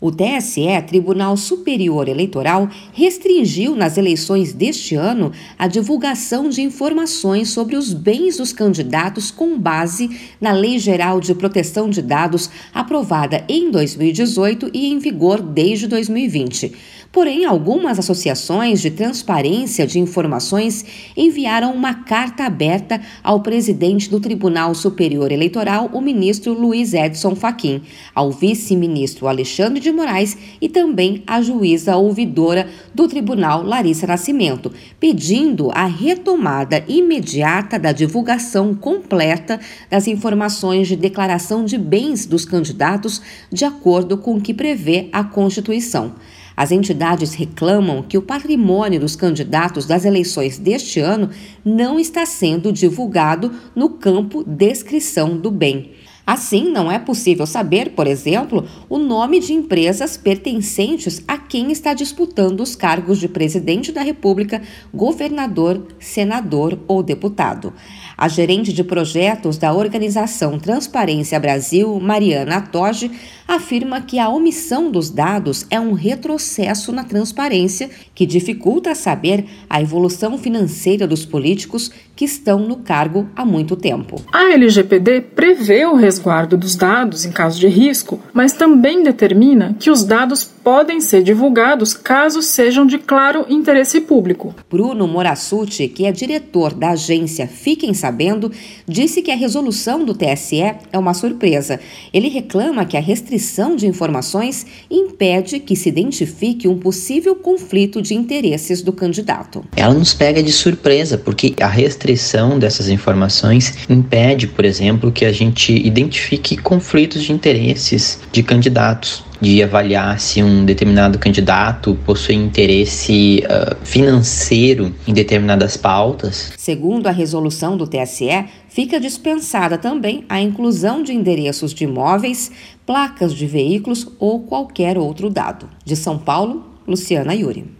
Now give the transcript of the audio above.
O TSE, Tribunal Superior Eleitoral, restringiu nas eleições deste ano a divulgação de informações sobre os bens dos candidatos com base na Lei Geral de Proteção de Dados, aprovada em 2018 e em vigor desde 2020. Porém, algumas associações de transparência de informações enviaram uma carta aberta ao presidente do Tribunal Superior Eleitoral, o ministro Luiz Edson Fachin, ao vice-ministro Alexandre de de Moraes e também a juíza ouvidora do tribunal Larissa Nascimento, pedindo a retomada imediata da divulgação completa das informações de declaração de bens dos candidatos, de acordo com o que prevê a Constituição. As entidades reclamam que o patrimônio dos candidatos das eleições deste ano não está sendo divulgado no campo descrição do bem. Assim, não é possível saber, por exemplo, o nome de empresas pertencentes a quem está disputando os cargos de presidente da República, governador, senador ou deputado. A gerente de projetos da organização Transparência Brasil, Mariana Toge, afirma que a omissão dos dados é um retrocesso na transparência que dificulta saber a evolução financeira dos políticos que estão no cargo há muito tempo. A LGPD prevê o resguardo dos dados em caso de risco, mas também determina que os dados podem ser divulgados caso sejam de claro interesse público. Bruno Morassuti, que é diretor da agência Fiquem Sabendo, disse que a resolução do TSE é uma surpresa. Ele reclama que a restrição de informações impede que se identifique um possível conflito de interesses do candidato. Ela nos pega de surpresa, porque a restrição dessas informações impede, por exemplo, que a gente identifique conflitos de interesses de candidatos de avaliar se um determinado candidato possui interesse uh, financeiro em determinadas pautas. Segundo a resolução do TSE, fica dispensada também a inclusão de endereços de imóveis, placas de veículos ou qualquer outro dado. De São Paulo, Luciana Yuri.